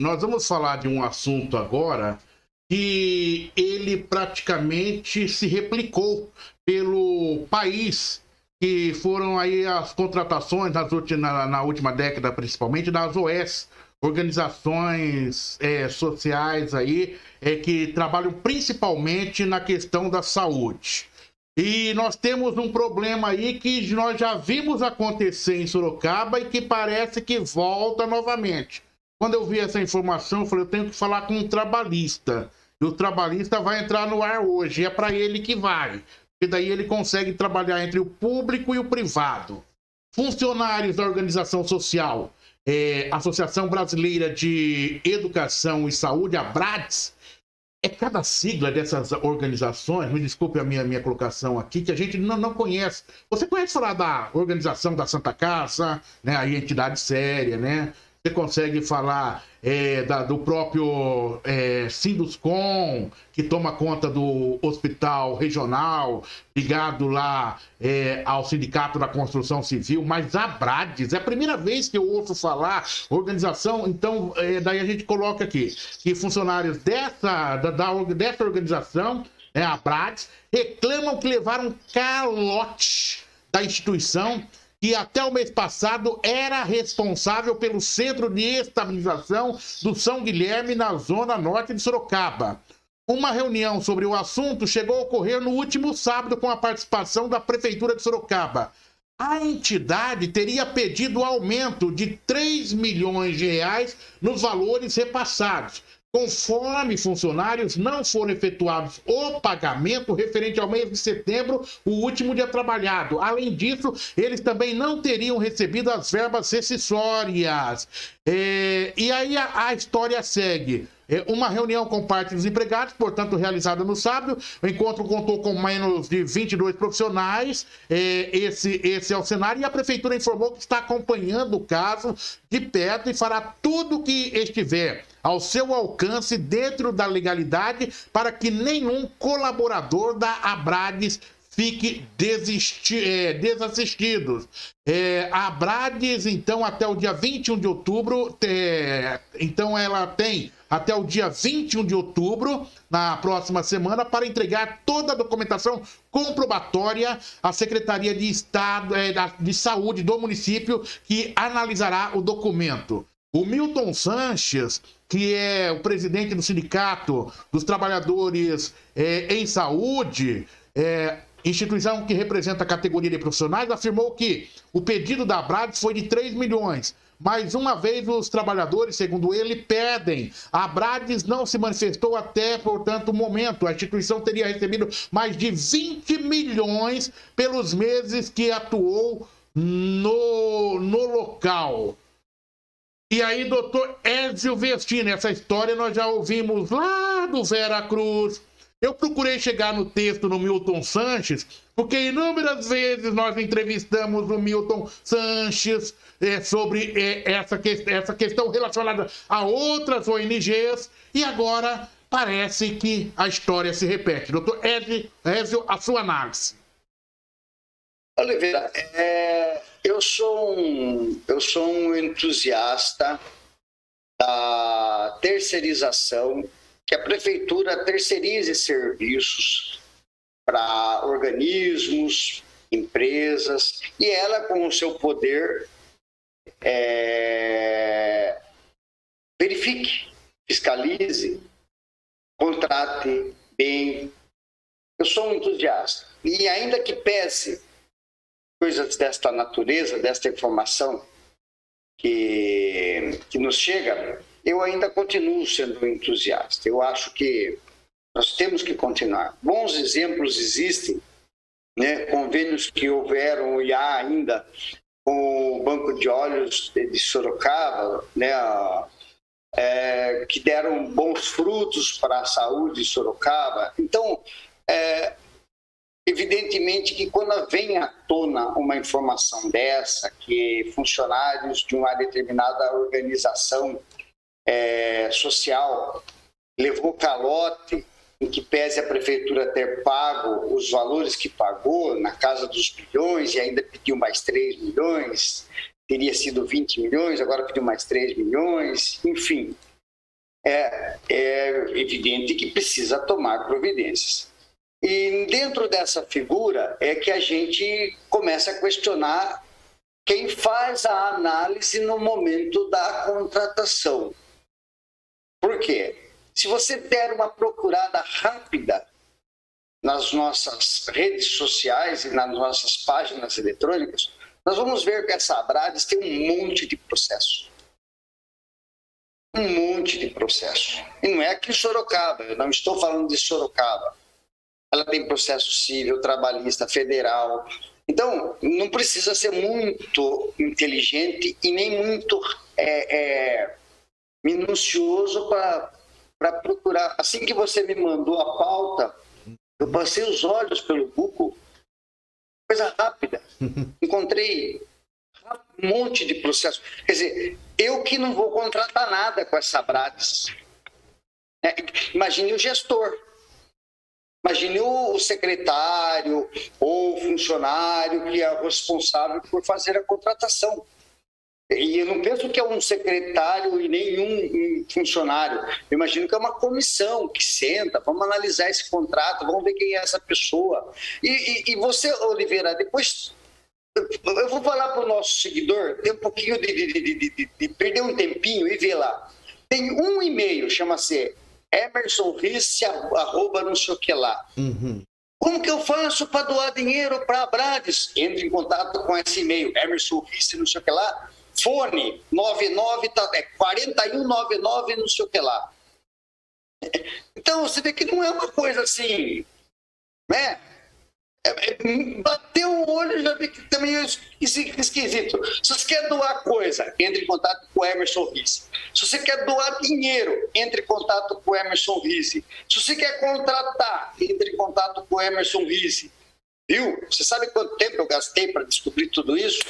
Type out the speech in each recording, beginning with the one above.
nós vamos falar de um assunto agora que ele praticamente se replicou pelo país, que foram aí as contratações nas na, na última década, principalmente das OS, organizações é, sociais aí é, que trabalham principalmente na questão da saúde. E nós temos um problema aí que nós já vimos acontecer em Sorocaba e que parece que volta novamente. Quando eu vi essa informação, eu falei, eu tenho que falar com um trabalhista. E o trabalhista vai entrar no ar hoje, é para ele que vai. Porque daí ele consegue trabalhar entre o público e o privado. Funcionários da organização social, é, Associação Brasileira de Educação e Saúde, a BRADS, é cada sigla dessas organizações, me desculpe a minha, minha colocação aqui, que a gente não, não conhece. Você conhece falar da organização da Santa Casa, né, a entidade séria, né? Você consegue falar é, da, do próprio é, Sinduscom, que toma conta do hospital regional, ligado lá é, ao Sindicato da Construção Civil, mas a Brades, é a primeira vez que eu ouço falar, organização, então é, daí a gente coloca aqui, que funcionários dessa, da, da dessa organização, é, a Brades, reclamam que levaram calote da instituição que até o mês passado era responsável pelo Centro de Estabilização do São Guilherme, na zona norte de Sorocaba. Uma reunião sobre o assunto chegou a ocorrer no último sábado com a participação da Prefeitura de Sorocaba. A entidade teria pedido aumento de 3 milhões de reais nos valores repassados, Conforme funcionários, não foram efetuados o pagamento referente ao mês de setembro, o último dia trabalhado. Além disso, eles também não teriam recebido as verbas rescisórias. É, e aí a, a história segue. É uma reunião com parte dos empregados, portanto, realizada no sábado. O encontro contou com menos de 22 profissionais. É, esse, esse é o cenário. E a prefeitura informou que está acompanhando o caso de perto e fará tudo o que estiver ao seu alcance dentro da legalidade para que nenhum colaborador da Abrades fique desisti é, desassistido. É, a Abrades, então, até o dia 21 de outubro, é, então ela tem até o dia 21 de outubro, na próxima semana, para entregar toda a documentação comprobatória à Secretaria de Estado é, de Saúde do município, que analisará o documento. O Milton Sanches, que é o presidente do Sindicato dos Trabalhadores é, em Saúde, é, instituição que representa a categoria de profissionais, afirmou que o pedido da Brades foi de 3 milhões. Mais uma vez, os trabalhadores, segundo ele, pedem. A Brades não se manifestou até, portanto, o momento. A instituição teria recebido mais de 20 milhões pelos meses que atuou no, no local. E aí, doutor Ézio Vestino, essa história nós já ouvimos lá do Vera Cruz, eu procurei chegar no texto no Milton Sanches, porque inúmeras vezes nós entrevistamos o Milton Sanches é, sobre é, essa, que, essa questão relacionada a outras ONGs, e agora parece que a história se repete. Doutor Ézio, a sua análise. Oliveira, é, eu, sou um, eu sou um entusiasta da terceirização que a prefeitura terceirize serviços para organismos, empresas, e ela, com o seu poder, é, verifique, fiscalize, contrate bem. Eu sou um entusiasta. E ainda que pese coisas desta natureza, desta informação que, que nos chega, eu ainda continuo sendo entusiasta. Eu acho que nós temos que continuar. Bons exemplos existem, né? convênios que houveram e há ainda com o Banco de Olhos de Sorocaba, né? É, que deram bons frutos para a saúde de Sorocaba. Então, é, evidentemente que quando vem à tona uma informação dessa, que funcionários de uma determinada organização é, social levou calote em que pese a prefeitura ter pago os valores que pagou, na casa dos bilhões, e ainda pediu mais 3 milhões, teria sido 20 milhões, agora pediu mais 3 milhões, enfim. é, é evidente que precisa tomar providências. E dentro dessa figura é que a gente começa a questionar quem faz a análise no momento da contratação. Por quê? Se você der uma procurada rápida nas nossas redes sociais e nas nossas páginas eletrônicas, nós vamos ver que essa Abrades tem um monte de processo. Um monte de processo. E não é aqui em Sorocaba, eu não estou falando de Sorocaba. Ela tem processo civil, trabalhista, federal. Então, não precisa ser muito inteligente e nem muito é, é, minucioso para procurar. Assim que você me mandou a pauta, eu passei os olhos pelo Google, coisa rápida. Encontrei um monte de processo. Quer dizer, eu que não vou contratar nada com essa Brades. É, imagine o gestor. Imagine o secretário ou o funcionário que é responsável por fazer a contratação. E eu não penso que é um secretário e nenhum funcionário. Eu imagino que é uma comissão que senta, vamos analisar esse contrato, vamos ver quem é essa pessoa. E, e, e você, Oliveira, depois eu vou falar para o nosso seguidor, tem um pouquinho de, de, de, de, perder um tempinho e ver lá. Tem um e-mail, chama-se Emerson Risse, arroba não sei o que lá. Uhum. Como que eu faço para doar dinheiro para a Brades? Entre em contato com esse e-mail, Emerson Risse, não sei o que lá Fone 99, tá, é 4199, não sei o que lá. Então, você vê que não é uma coisa assim, né? É, é, bateu o olho já vi que também é esquisito. Se você quer doar coisa, entre em contato com o Emerson Risse. Se você quer doar dinheiro, entre em contato com o Emerson Risse. Se você quer contratar, entre em contato com o Emerson Risse. Viu? Você sabe quanto tempo eu gastei para descobrir tudo isso?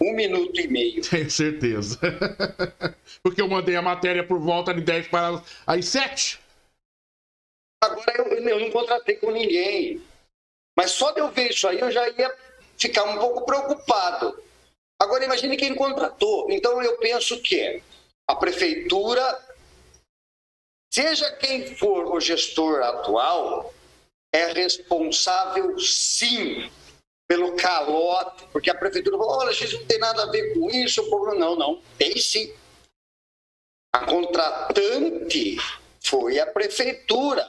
Um minuto e meio. Tenho certeza. Porque eu mandei a matéria por volta de 10 para as 7. Agora eu, eu não contratei com ninguém. Mas só de eu ver isso aí eu já ia ficar um pouco preocupado. Agora imagine quem contratou. Então eu penso que a prefeitura, seja quem for o gestor atual, é responsável sim pelo calote, porque a prefeitura falou, olha, gente não tem nada a ver com isso, o povo não, não, tem sim. A contratante foi a prefeitura.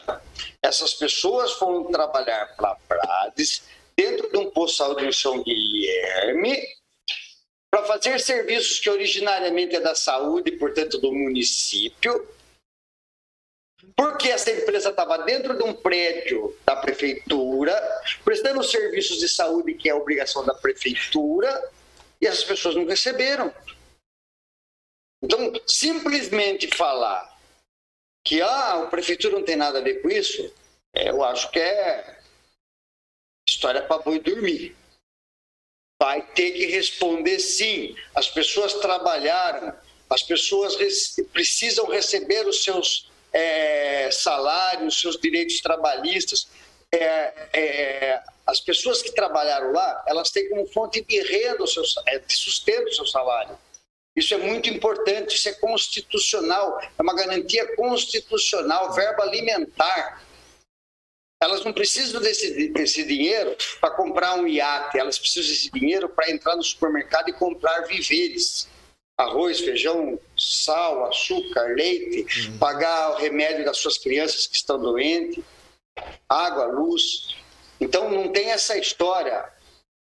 Essas pessoas foram trabalhar para Prades, dentro de um postal de São Guilherme, para fazer serviços que originariamente é da saúde, portanto do município, porque essa empresa estava dentro de um prédio da prefeitura, prestando serviços de saúde, que é obrigação da prefeitura, e essas pessoas não receberam. Então, simplesmente falar que ah, a prefeitura não tem nada a ver com isso, é, eu acho que é história para boi dormir. Vai ter que responder sim. As pessoas trabalharam, as pessoas precisam receber os seus é, salários, seus direitos trabalhistas. É, é, as pessoas que trabalharam lá, elas têm como fonte de renda, seu, é, de sustento o seu salário. Isso é muito importante, isso é constitucional, é uma garantia constitucional, verbo alimentar. Elas não precisam desse, desse dinheiro para comprar um iate, elas precisam desse dinheiro para entrar no supermercado e comprar viveres arroz, feijão, sal, açúcar, leite, uhum. pagar o remédio das suas crianças que estão doentes, água, luz. Então não tem essa história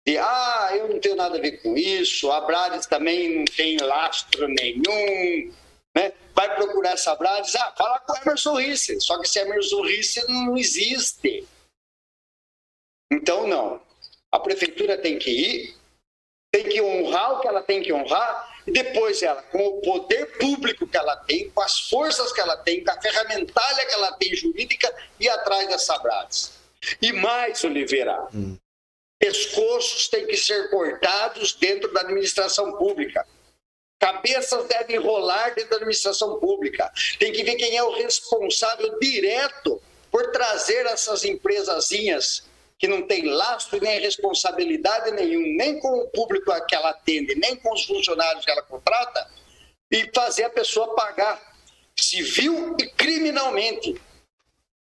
de ah, eu não tenho nada a ver com isso, a Brades também não tem lastro nenhum, né? Vai procurar essa Brades, ah, fala com o Emerson Risse, só que esse Emerson Risse não existe. Então não. A prefeitura tem que ir, tem que honrar o que ela tem que honrar e depois ela, com o poder público que ela tem, com as forças que ela tem, com a ferramentalha que ela tem jurídica, e atrás das Sabrades. E mais, Oliveira, hum. Pescoços têm que ser cortados dentro da administração pública. Cabeças devem rolar dentro da administração pública. Tem que ver quem é o responsável direto por trazer essas empresazinhas que não tem lastro nem responsabilidade nenhum, nem com o público a que ela atende, nem com os funcionários que ela contrata, e fazer a pessoa pagar. civil e criminalmente.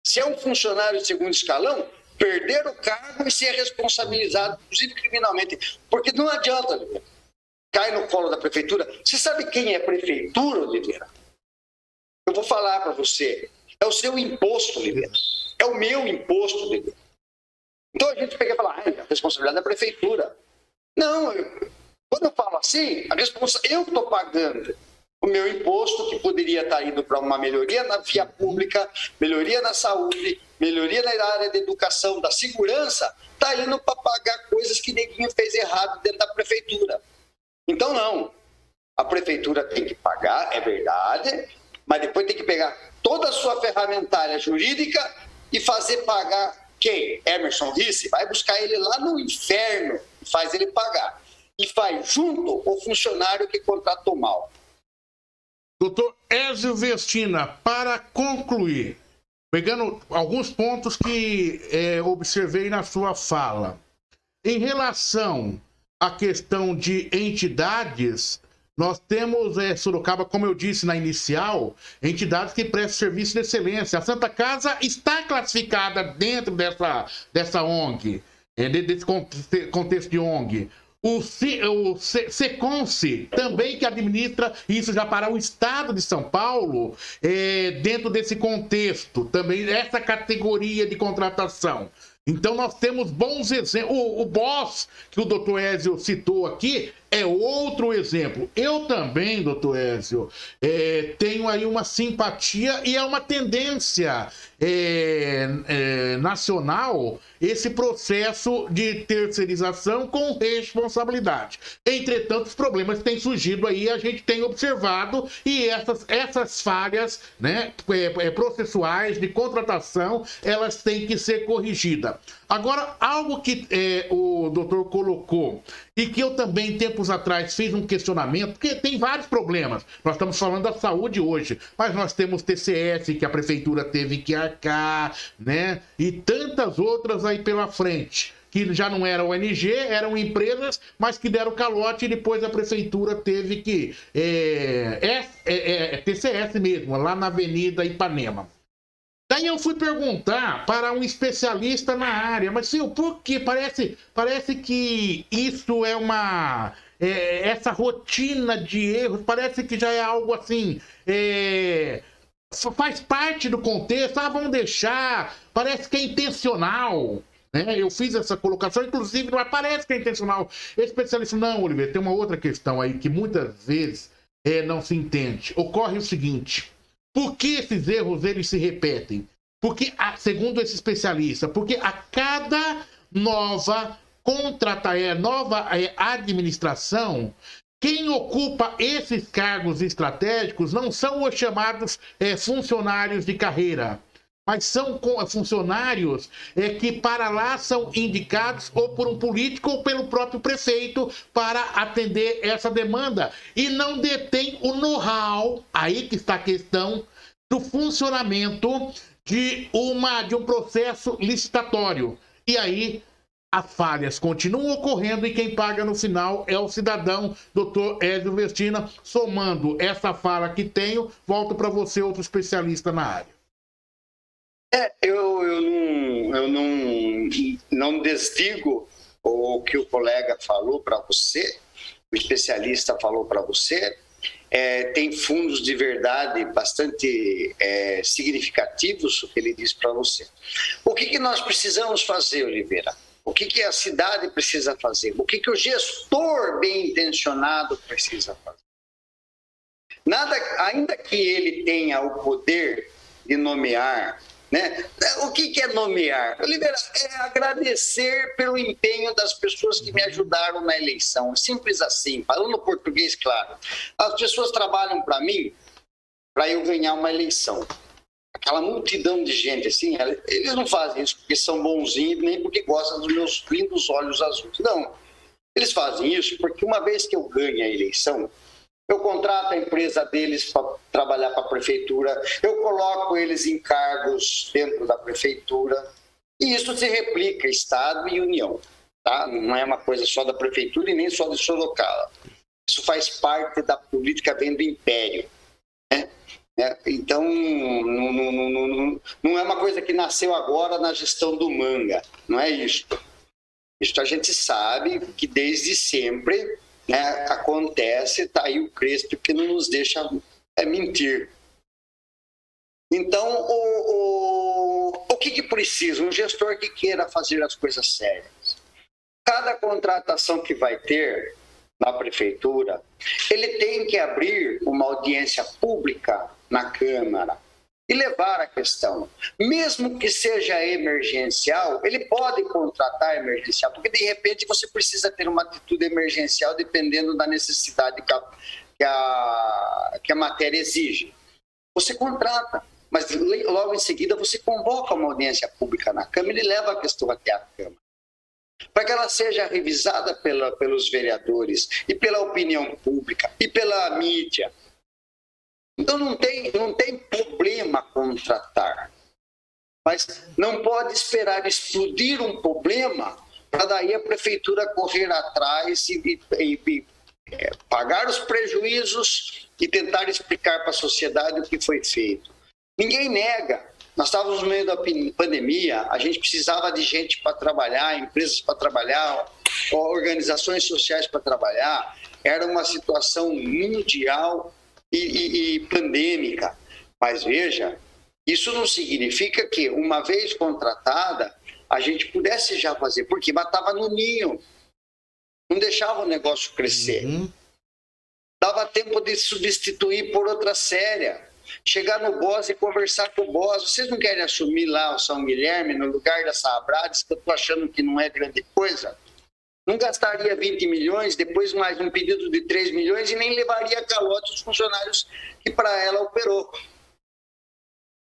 Se é um funcionário de segundo escalão, perder o cargo e ser responsabilizado, inclusive criminalmente. Porque não adianta, cai no colo da prefeitura. Você sabe quem é prefeitura, Oliveira? Eu vou falar para você. É o seu imposto, Oliveira. É o meu imposto, Oliveira. Então a gente pega e fala, ah, a responsabilidade é da prefeitura. Não, eu, quando eu falo assim, a responsa, eu estou pagando o meu imposto, que poderia estar indo para uma melhoria na via pública, melhoria na saúde, melhoria na área da educação, da segurança, está indo para pagar coisas que ninguém fez errado dentro da prefeitura. Então, não. A prefeitura tem que pagar, é verdade, mas depois tem que pegar toda a sua ferramentária jurídica e fazer pagar quem? Emerson disse, vai buscar ele lá no inferno e faz ele pagar. E faz junto o funcionário que contratou mal. Doutor Ézio Vestina, para concluir, pegando alguns pontos que é, observei na sua fala, em relação à questão de entidades nós temos é, Sorocaba, como eu disse na inicial, entidades que prestam serviço de excelência. A Santa Casa está classificada dentro dessa, dessa ONG, é, desse contexto de ONG. O, C, Seconce, também que administra isso já para o estado de São Paulo, é, dentro desse contexto, também essa categoria de contratação. Então nós temos bons exemplos. O, o boss que o doutor Ézio citou aqui é outro exemplo. Eu também, doutor Ézio, é, tenho aí uma simpatia e é uma tendência é, é, nacional esse processo de terceirização com responsabilidade. Entretanto, os problemas têm surgido aí, a gente tem observado, e essas, essas falhas né, é, é, processuais de contratação, elas têm que ser corrigidas. Agora, algo que é, o doutor colocou e que eu também, tempos atrás, fiz um questionamento, porque tem vários problemas. Nós estamos falando da saúde hoje, mas nós temos TCS, que a prefeitura teve que arcar, né? E tantas outras aí pela frente que já não eram ONG, eram empresas, mas que deram calote e depois a prefeitura teve que. É, é, é, é TCS mesmo, lá na Avenida Ipanema. Daí eu fui perguntar para um especialista na área, mas sim, por que parece, parece que isso é uma é, essa rotina de erros parece que já é algo assim é, faz parte do contexto. Ah, vamos deixar. Parece que é intencional. Né? Eu fiz essa colocação, inclusive, mas parece que é intencional. Especialista, não, Oliveira, tem uma outra questão aí que muitas vezes é, não se entende. Ocorre o seguinte por que esses erros eles se repetem? Porque, segundo esse especialista, porque a cada nova contrata, é, nova é, administração, quem ocupa esses cargos estratégicos não são os chamados é, funcionários de carreira, mas são funcionários é, que para lá são indicados ou por um político ou pelo próprio prefeito para atender essa demanda e não detém o know-how, aí que está a questão do funcionamento de uma de um processo licitatório. E aí as falhas continuam ocorrendo e quem paga no final é o cidadão, doutor Ézio Vestina. Somando essa fala que tenho, volto para você, outro especialista na área. É, eu, eu, não, eu não, não desdigo o que o colega falou para você, o especialista falou para você. É, tem fundos de verdade bastante é, significativos, o que ele diz para você. O que, que nós precisamos fazer, Oliveira? O que, que a cidade precisa fazer? O que, que o gestor bem intencionado precisa fazer? Nada, ainda que ele tenha o poder de nomear né? O que, que é nomear? É agradecer pelo empenho das pessoas que me ajudaram na eleição. Simples assim, falando português, claro. As pessoas trabalham para mim para eu ganhar uma eleição. Aquela multidão de gente, assim, eles não fazem isso porque são bonzinhos, nem porque gostam dos meus lindos olhos azuis. Não. Eles fazem isso porque uma vez que eu ganho a eleição, eu contrato a empresa deles para trabalhar para a prefeitura, eu coloco eles em cargos dentro da prefeitura, e isso se replica Estado e União. Tá? Não é uma coisa só da prefeitura e nem só de Sorocaba. Isso faz parte da política dentro do império. Né? Né? Então, não, não, não, não, é uma coisa que nasceu agora na gestão do manga, não é isso. Isso a gente sabe que desde sempre né, acontece, está aí o Crespo que não nos deixa é, mentir. Então, o, o, o que, que precisa? Um gestor que queira fazer as coisas sérias. Cada contratação que vai ter na prefeitura, ele tem que abrir uma audiência pública na Câmara e levar a questão. Mesmo que seja emergencial, ele pode contratar emergencial, porque de repente você precisa ter uma atitude emergencial dependendo da necessidade que a, que a, que a matéria exige. Você contrata, mas logo em seguida você convoca uma audiência pública na Câmara e leva a questão até a Câmara. Para que ela seja revisada pela, pelos vereadores e pela opinião pública e pela mídia então não tem, não tem problema contratar. Mas não pode esperar explodir um problema para daí a prefeitura correr atrás e, e, e é, pagar os prejuízos e tentar explicar para a sociedade o que foi feito. Ninguém nega. Nós estávamos no meio da pandemia, a gente precisava de gente para trabalhar, empresas para trabalhar, organizações sociais para trabalhar. Era uma situação mundial e, e, e pandêmica. Mas veja, isso não significa que, uma vez contratada, a gente pudesse já fazer, porque matava no ninho, não deixava o negócio crescer. Uhum. Dava tempo de substituir por outra séria. Chegar no boss e conversar com o boss. Vocês não querem assumir lá o São Guilherme no lugar da Sabrades, que eu estou achando que não é grande coisa? Não gastaria 20 milhões, depois mais um pedido de 3 milhões e nem levaria calote os funcionários que para ela operou.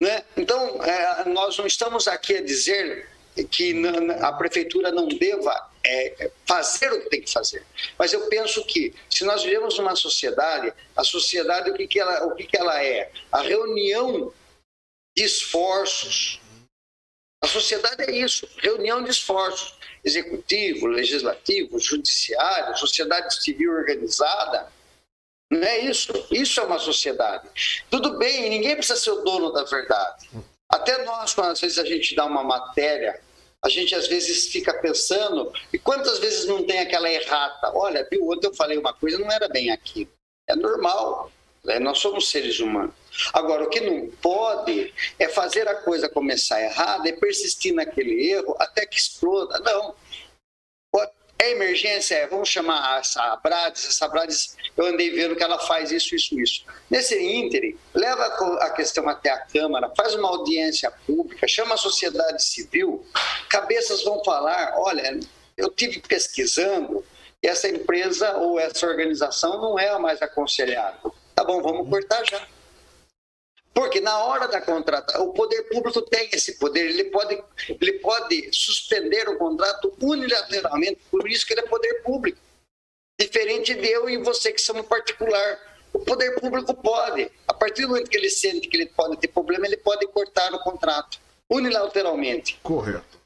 Né? Então, é, nós não estamos aqui a dizer que a prefeitura não deva é, fazer o que tem que fazer. Mas eu penso que, se nós vivemos numa sociedade, a sociedade, o que, que, ela, o que, que ela é? A reunião de esforços. A sociedade é isso, reunião de esforços executivo, legislativo, judiciário, sociedade civil organizada. Não é isso? Isso é uma sociedade. Tudo bem, ninguém precisa ser o dono da verdade. Até nós, quando às vezes a gente dá uma matéria, a gente às vezes fica pensando, e quantas vezes não tem aquela errata? Olha, viu, ontem eu falei uma coisa, não era bem aquilo. É normal, né? nós somos seres humanos. Agora, o que não pode fazer a coisa começar errada e persistir naquele erro até que exploda. Não. É emergência, é, vamos chamar essa Brades, essa Brades, eu andei vendo que ela faz isso, isso, isso. Nesse ínterim, leva a questão até a Câmara, faz uma audiência pública, chama a sociedade civil, cabeças vão falar, olha, eu tive pesquisando e essa empresa ou essa organização não é a mais aconselhada. Tá bom, vamos cortar já. Porque na hora da contratação, o poder público tem esse poder, ele pode, ele pode suspender o contrato unilateralmente, por isso que ele é poder público. Diferente de eu e você que somos particular. O poder público pode, a partir do momento que ele sente que ele pode ter problema, ele pode cortar o contrato unilateralmente. Correto.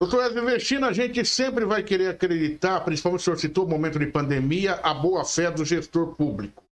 Doutor Edson, investindo, a gente sempre vai querer acreditar, principalmente o senhor citou o momento de pandemia, a boa fé do gestor público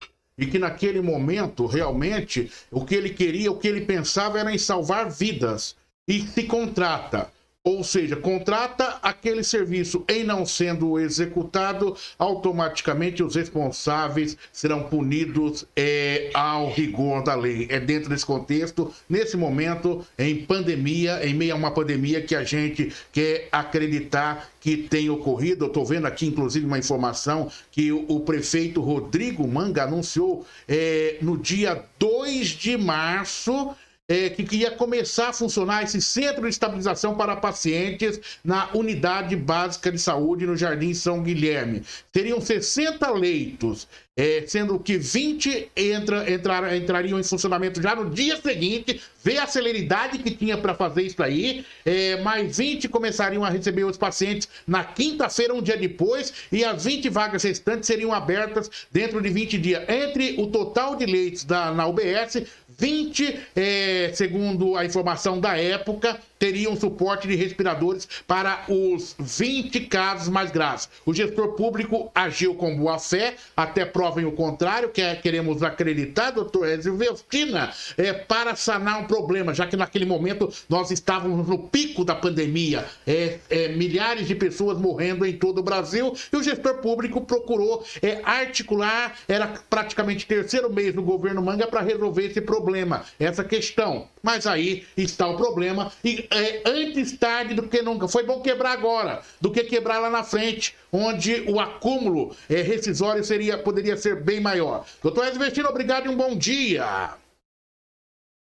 e que naquele momento, realmente, o que ele queria, o que ele pensava era em salvar vidas. E se contrata ou seja, contrata aquele serviço em não sendo executado, automaticamente os responsáveis serão punidos é, ao rigor da lei. É dentro desse contexto, nesse momento, em pandemia, em meio a uma pandemia que a gente quer acreditar que tem ocorrido. Eu estou vendo aqui, inclusive, uma informação que o, prefeito Rodrigo Manga anunciou é, no dia 2 de março é, que ia começar a funcionar esse centro de estabilização para pacientes na unidade básica de saúde no Jardim São Guilherme. Teriam 60 leitos, é, sendo que 20 entra, entrar, entrariam em funcionamento já no dia seguinte, vê a celeridade que tinha para fazer isso aí, é, mais 20 começariam a receber os pacientes na quinta-feira, um dia depois, e as 20 vagas restantes seriam abertas dentro de 20 dias. Entre o total de leitos da, na UBS, 20, é, segundo a informação da época, teriam suporte de respiradores para os 20 casos mais graves. O gestor público agiu com boa fé, até provem o contrário, que é, queremos acreditar, doutor Vestina, é, para sanar um problema, já que naquele momento nós estávamos no pico da pandemia, é, é, milhares de pessoas morrendo em todo o Brasil, e o gestor público procurou é, articular, era praticamente terceiro mês do governo Manga para resolver esse problema, essa questão. Mas aí está o problema, e é, antes tarde do que nunca. Foi bom quebrar agora, do que quebrar lá na frente, onde o acúmulo é, rescisório seria, poderia ser bem maior. Doutor Edson Vestino, obrigado e um bom dia.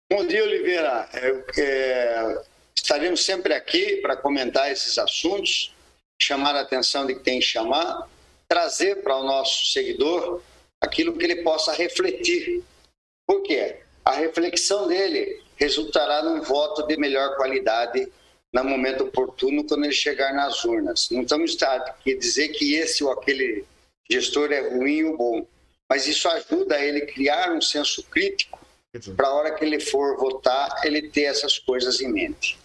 Bom dia, Oliveira. É, estaremos sempre aqui para comentar esses assuntos, chamar a atenção de que tem que chamar, trazer para o nosso seguidor aquilo que ele possa refletir. Por quê? A reflexão dele resultará num voto de melhor qualidade no momento oportuno quando ele chegar nas urnas. Não estamos aqui dizer que esse ou aquele gestor é ruim ou bom, mas isso ajuda a ele criar um senso crítico para a hora que ele for votar, ele ter essas coisas em mente.